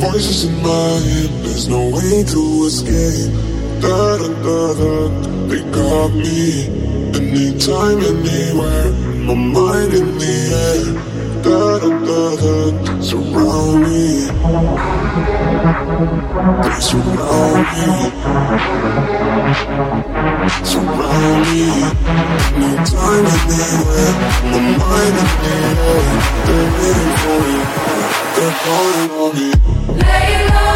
Voices in my head, there's no way to escape. Da da da da, they got me. Anytime, anywhere, my mind in the air. Da da da da, surround me. They surround me. Surround me. Anytime, anywhere, my mind in the air. They're waiting for me. They're calling on me. Lay low,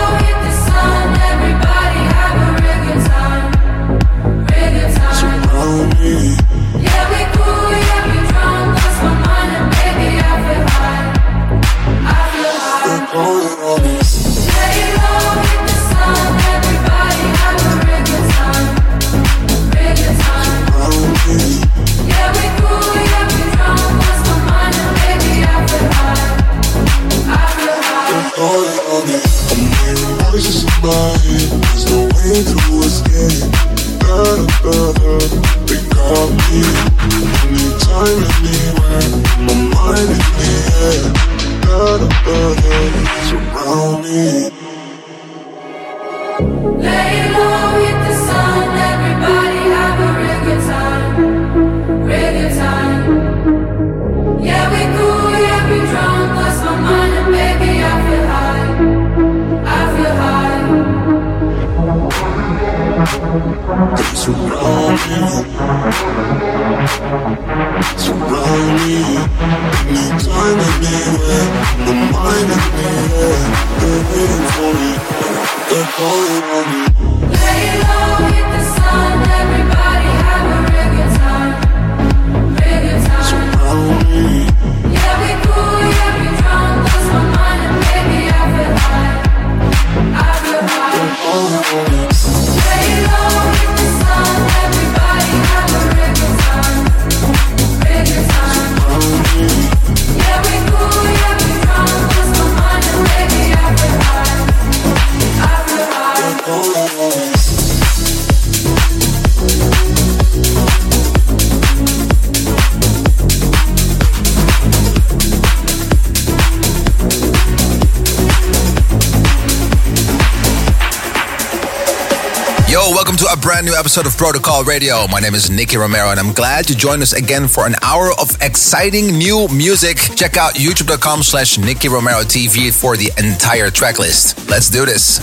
brand new episode of Protocol Radio. My name is Nicky Romero, and I'm glad you joined us again for an hour of exciting new music. Check out youtube.com slash Nicky Romero TV for the entire track list. Let's do this.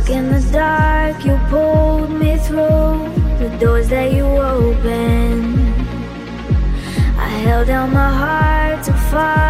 Stuck in the dark, you pulled me through the doors that you opened. I held out my heart to follow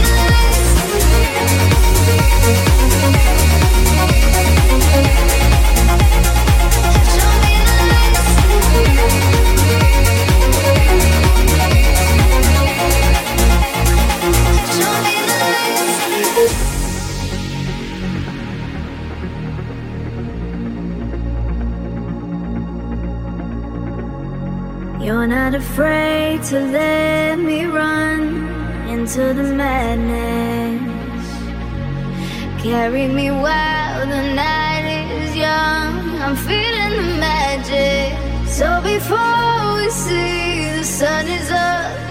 Afraid to let me run into the madness. Carry me while the night is young. I'm feeling the magic. So before we see the sun is up,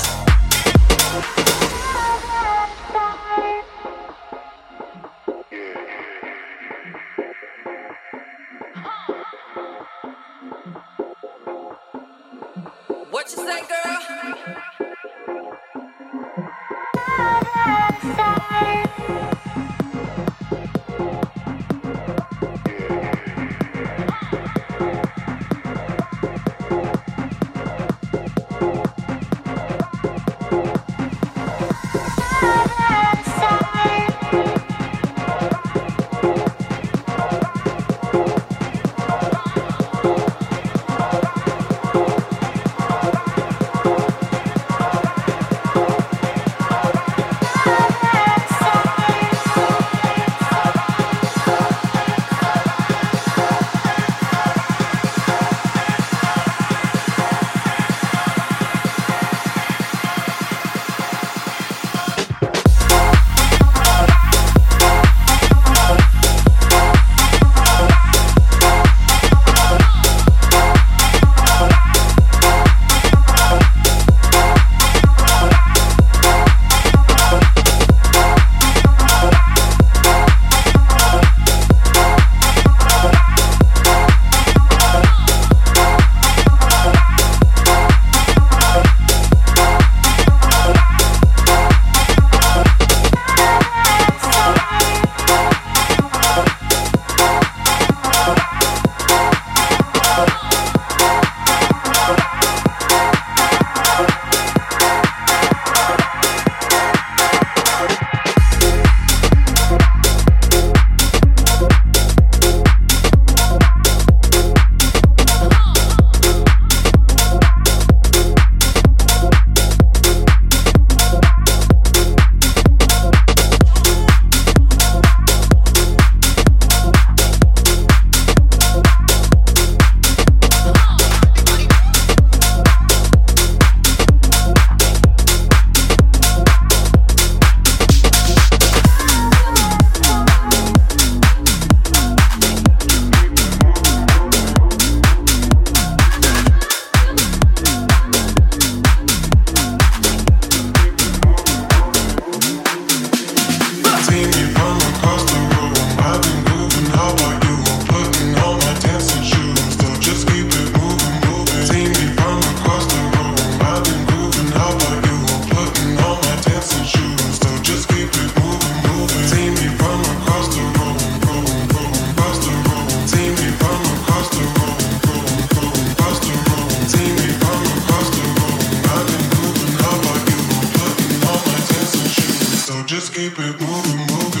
just keep it moving, moving.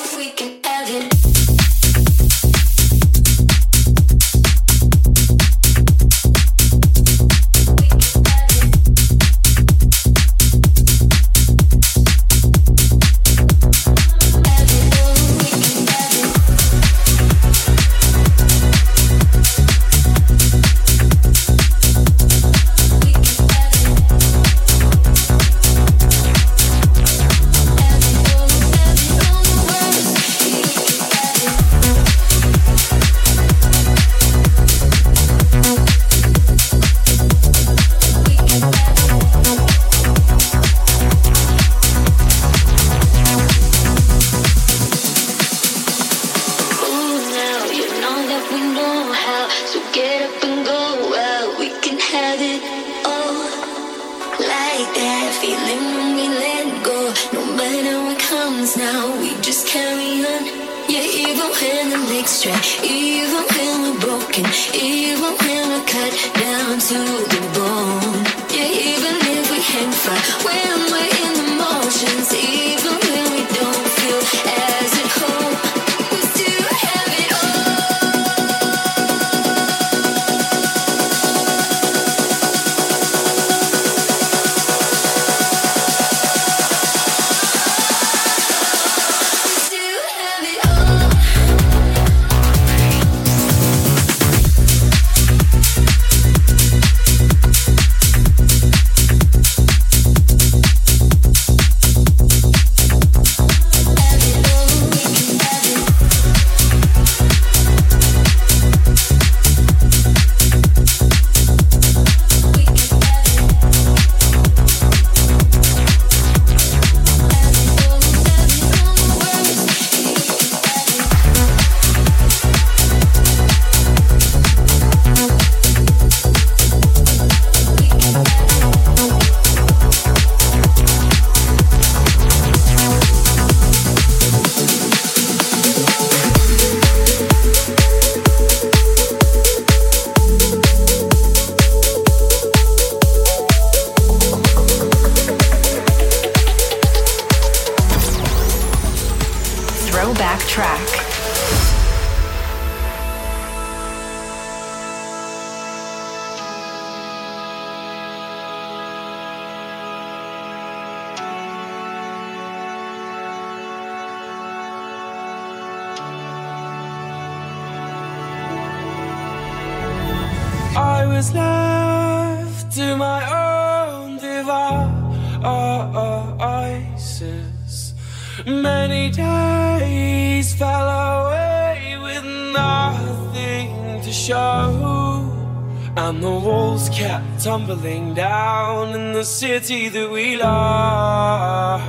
City that we love.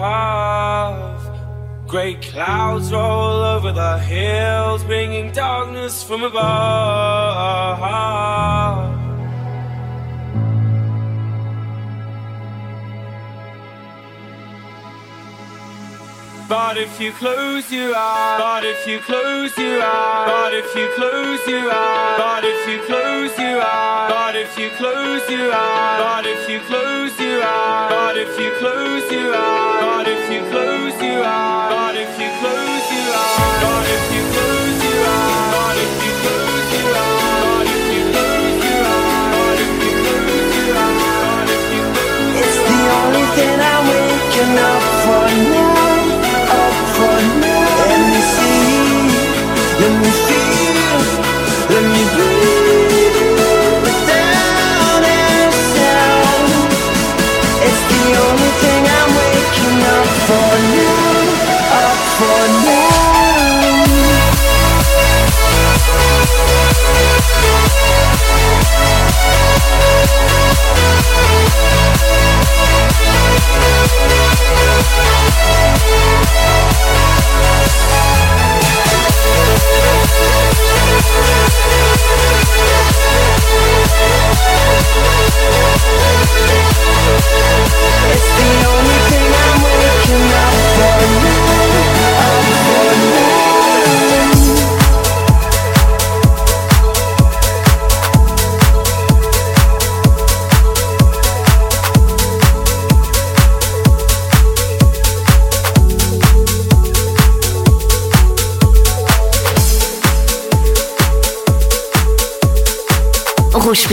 Great clouds roll over the hills, bringing darkness from above. But if you close your eyes, but if you close if you close your eyes, but if you close your eyes, but if you close your eyes, but if you close your eyes, but if you close your eyes, but if you close your eyes, but if you close your eyes,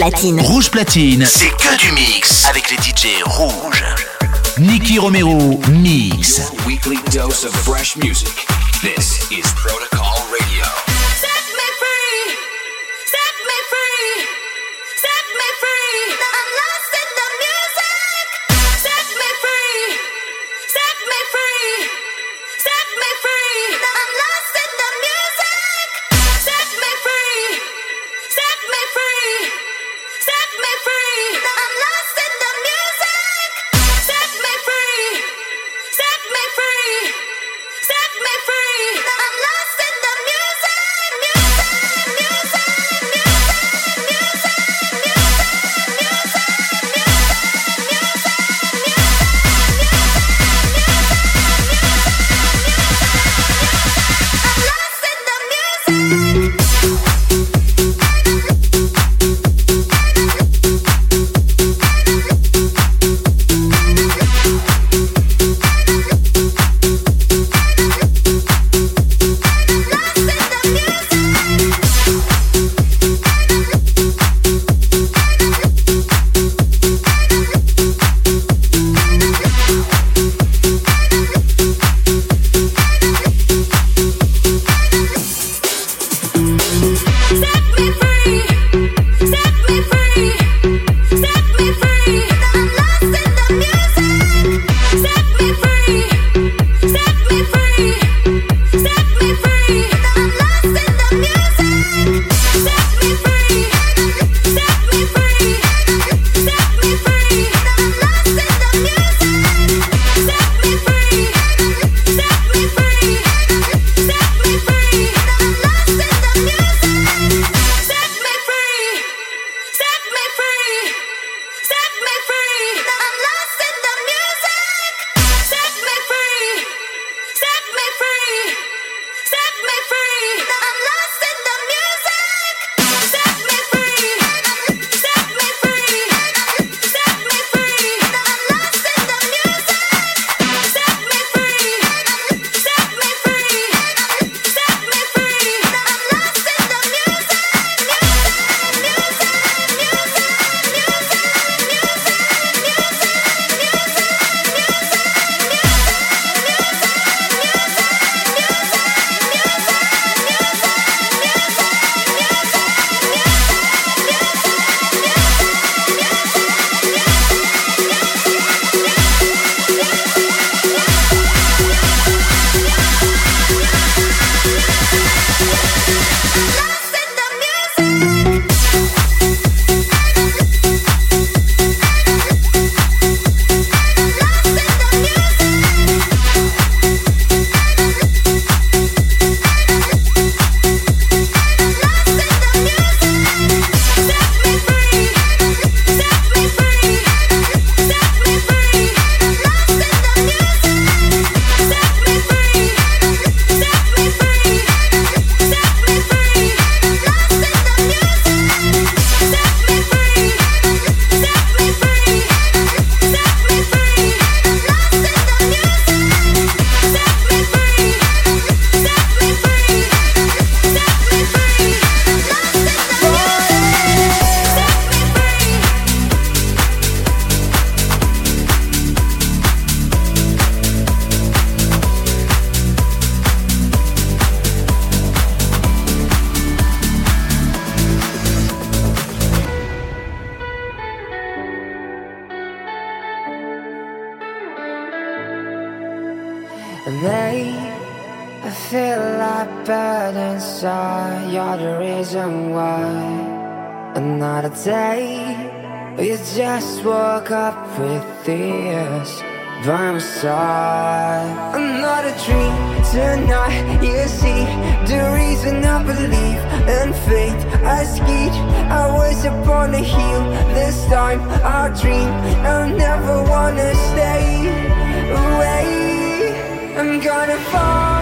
platine. Rouge platine. C'est que du mix avec les DJ rouges. Nicky Romero mix. Weekly dose of fresh music. This is Proto I'm lost Side, you're the reason why. Another day, you just woke up with tears by my side. Another dream tonight, you see the reason I believe in fate. I skied, I was upon a hill. This time, I dream, I never wanna stay away. I'm gonna fall.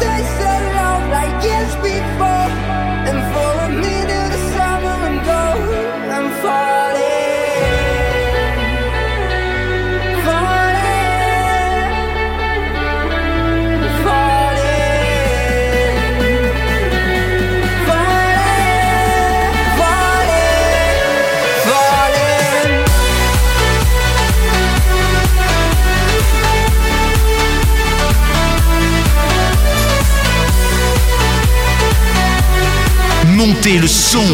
They said love like years before. Montez le son.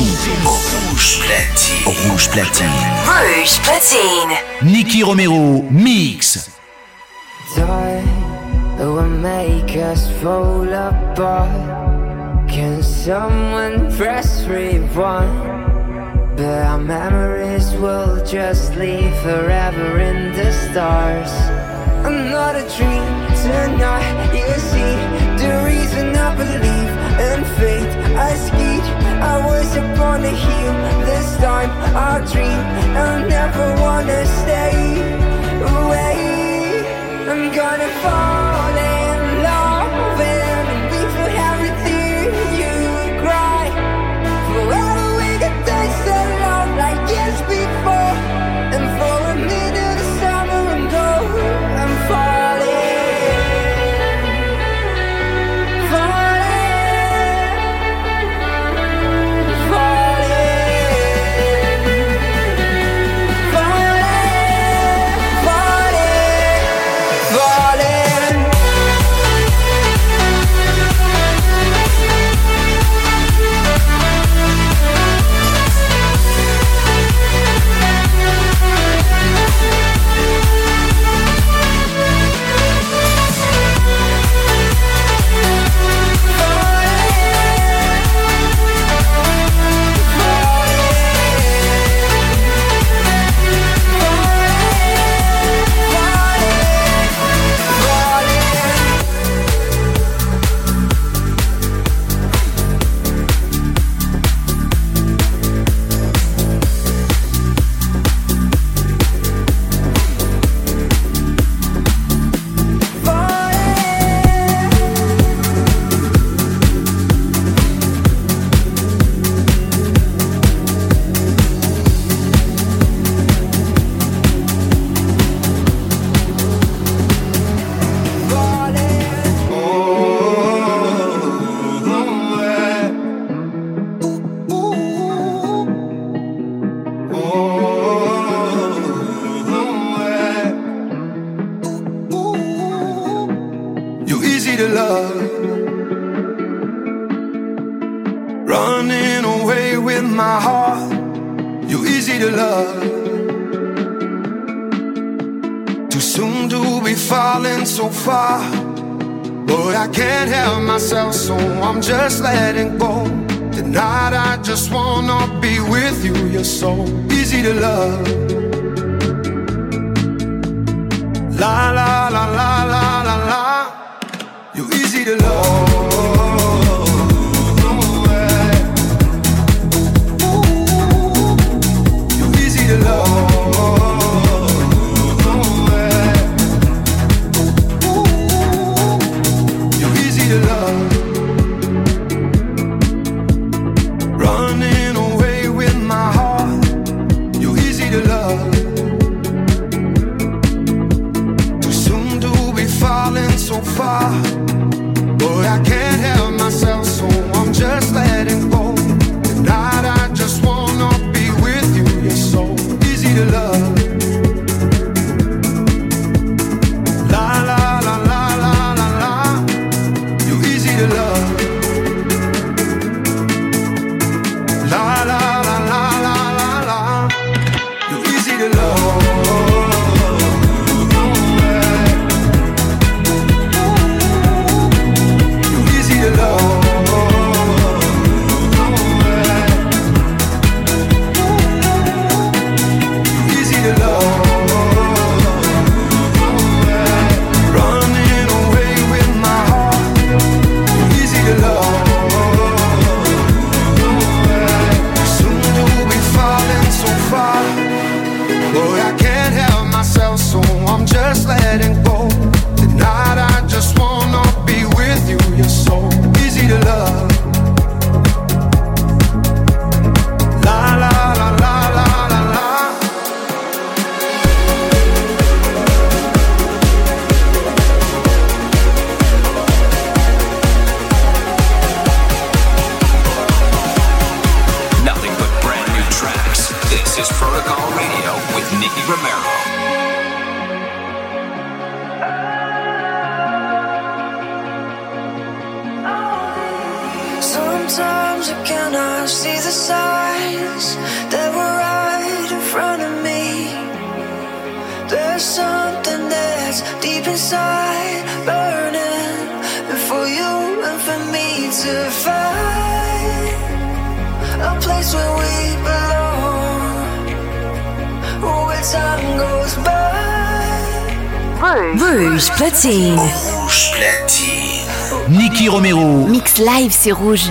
Rouge platine. Rouge platine. Rouge platine. Nicky Romero mix. Die will make us fall apart. Can someone press rewind? But our memories will just leave forever in the stars. I'm not a dream tonight. You see the reason I believe in fate. I skied, I was upon a hill. This time I dream I'll never wanna stay away. I'm gonna fall You're easy to love. Too soon to be falling so far. But I can't help myself, so I'm just letting go. Tonight I just wanna be with you. You're so easy to love. La la la la la la la. You're easy to love. Just letting go. C'est rouge.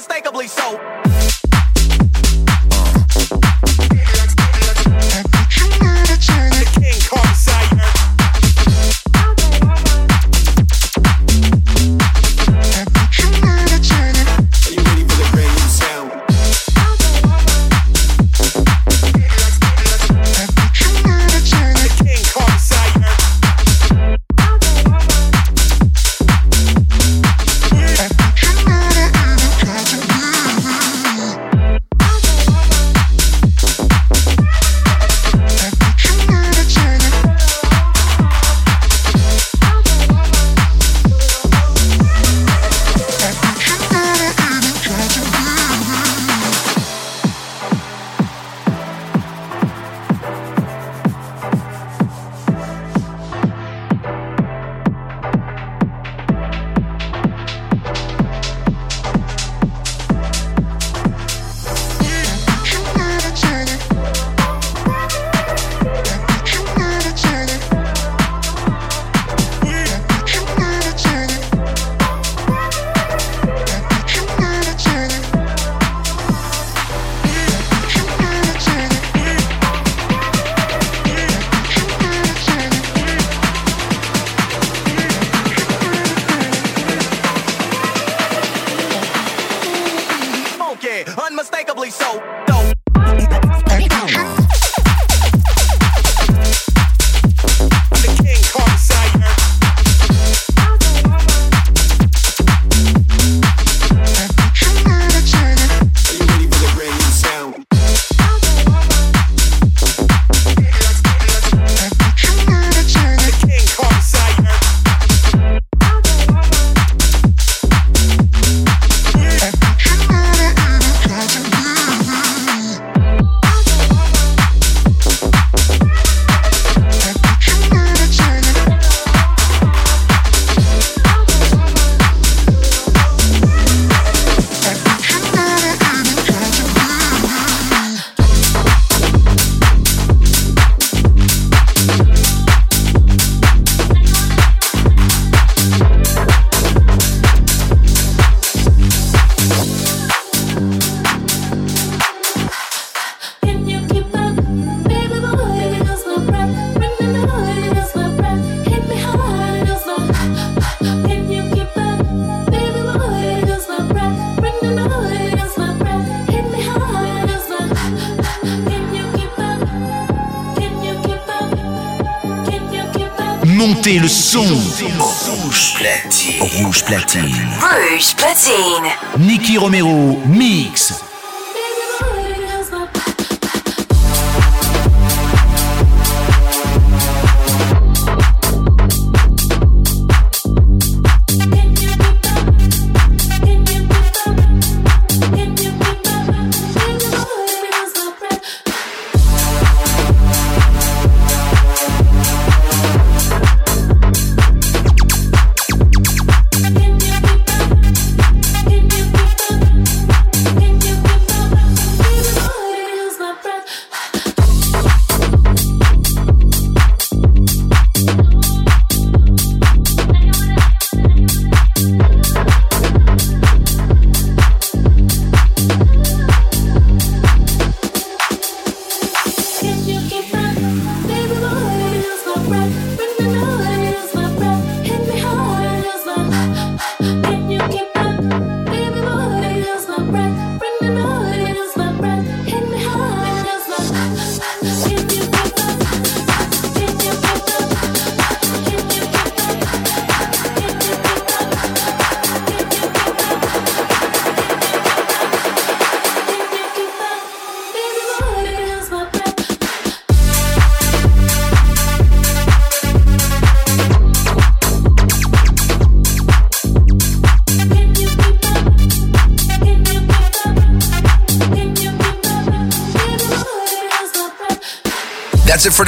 unmistakably so. Platine. Rouge platine. Nicky Romero, mix.